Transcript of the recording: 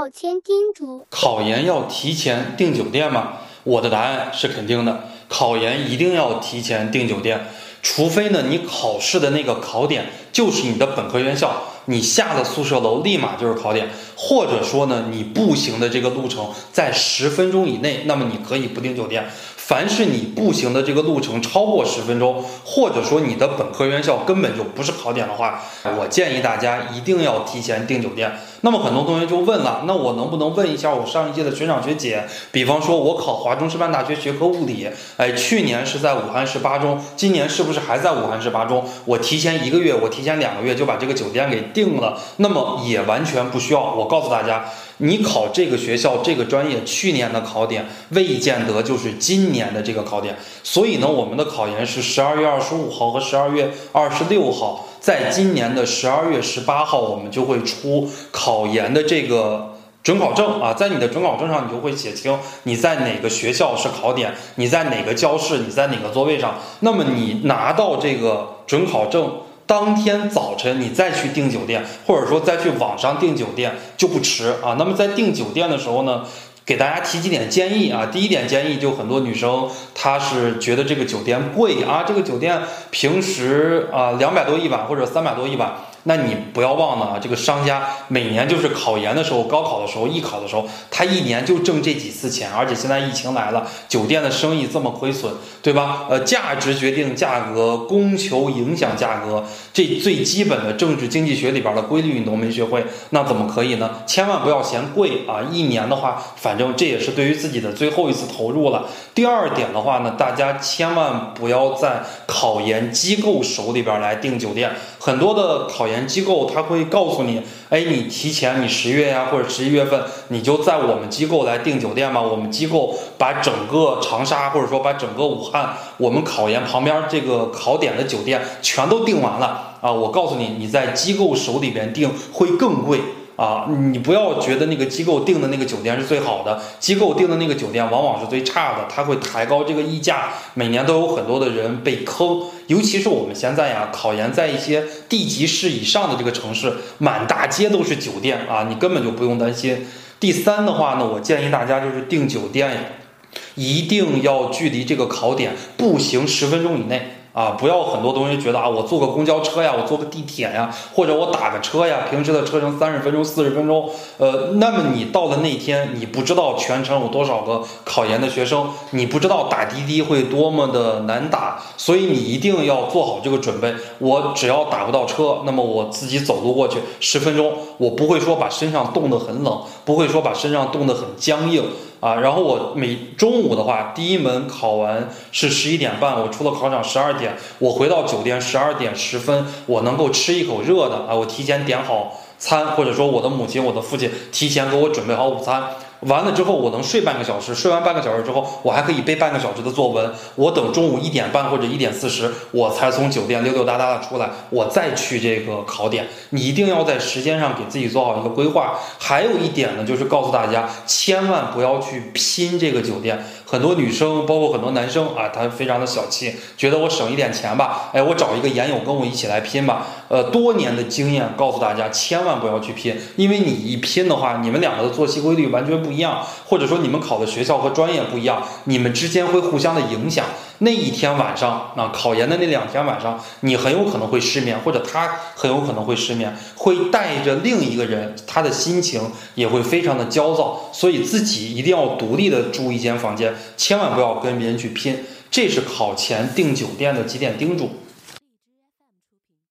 考前叮嘱：考研要提前订酒店吗？我的答案是肯定的，考研一定要提前订酒店，除非呢你考试的那个考点就是你的本科院校，你下了宿舍楼立马就是考点，或者说呢你步行的这个路程在十分钟以内，那么你可以不订酒店。凡是你步行的这个路程超过十分钟，或者说你的本科院校根本就不是考点的话，我建议大家一定要提前订酒店。那么很多同学就问了，那我能不能问一下我上一届的学长学姐？比方说，我考华中师范大学学科物理，哎，去年是在武汉市八中，今年是不是还在武汉市八中？我提前一个月，我提前两个月就把这个酒店给定了，那么也完全不需要。我告诉大家。你考这个学校这个专业，去年的考点未见得就是今年的这个考点，所以呢，我们的考研是十二月二十五号和十二月二十六号，在今年的十二月十八号，我们就会出考研的这个准考证啊，在你的准考证上，你就会写清你在哪个学校是考点，你在哪个教室，你在哪个座位上，那么你拿到这个准考证。当天早晨你再去订酒店，或者说再去网上订酒店就不迟啊。那么在订酒店的时候呢，给大家提几点建议啊。第一点建议就很多女生她是觉得这个酒店贵啊，这个酒店平时啊两百多一晚或者三百多一晚。那你不要忘了啊，这个商家每年就是考研的时候、高考的时候、艺考的时候，他一年就挣这几次钱，而且现在疫情来了，酒店的生意这么亏损，对吧？呃，价值决定价格，供求影响价格，这最基本的政治经济学里边的规律你都没学会，那怎么可以呢？千万不要嫌贵啊！一年的话，反正这也是对于自己的最后一次投入了。第二点的话呢，大家千万不要在考研机构手里边来订酒店，很多的考。研机构他会告诉你，哎，你提前你十月呀或者十一月份，你就在我们机构来订酒店吧。我们机构把整个长沙或者说把整个武汉，我们考研旁边这个考点的酒店全都订完了啊。我告诉你，你在机构手里边订会更贵。啊，你不要觉得那个机构订的那个酒店是最好的，机构订的那个酒店往往是最差的，他会抬高这个溢价，每年都有很多的人被坑，尤其是我们现在呀，考研在一些地级市以上的这个城市，满大街都是酒店啊，你根本就不用担心。第三的话呢，我建议大家就是订酒店呀，一定要距离这个考点步行十分钟以内。啊，不要很多同学觉得啊，我坐个公交车呀，我坐个地铁呀，或者我打个车呀，平时的车程三十分钟、四十分钟，呃，那么你到了那天，你不知道全程有多少个考研的学生，你不知道打滴滴会多么的难打，所以你一定要做好这个准备。我只要打不到车，那么我自己走路过去十分钟，我不会说把身上冻得很冷，不会说把身上冻得很僵硬。啊，然后我每中午的话，第一门考完是十一点半，我出了考场十二点，我回到酒店十二点十分，我能够吃一口热的啊，我提前点好餐，或者说我的母亲、我的父亲提前给我准备好午餐。完了之后，我能睡半个小时，睡完半个小时之后，我还可以背半个小时的作文。我等中午一点半或者一点四十，我才从酒店溜溜达达的出来，我再去这个考点。你一定要在时间上给自己做好一个规划。还有一点呢，就是告诉大家，千万不要去拼这个酒店。很多女生，包括很多男生啊，他非常的小气，觉得我省一点钱吧，哎，我找一个研友跟我一起来拼吧。呃，多年的经验告诉大家，千万不要去拼，因为你一拼的话，你们两个的作息规律完全不不一样，或者说你们考的学校和专业不一样，你们之间会互相的影响。那一天晚上啊，考研的那两天晚上，你很有可能会失眠，或者他很有可能会失眠，会带着另一个人，他的心情也会非常的焦躁，所以自己一定要独立的住一间房间，千万不要跟别人去拼。这是考前订酒店的几点叮嘱。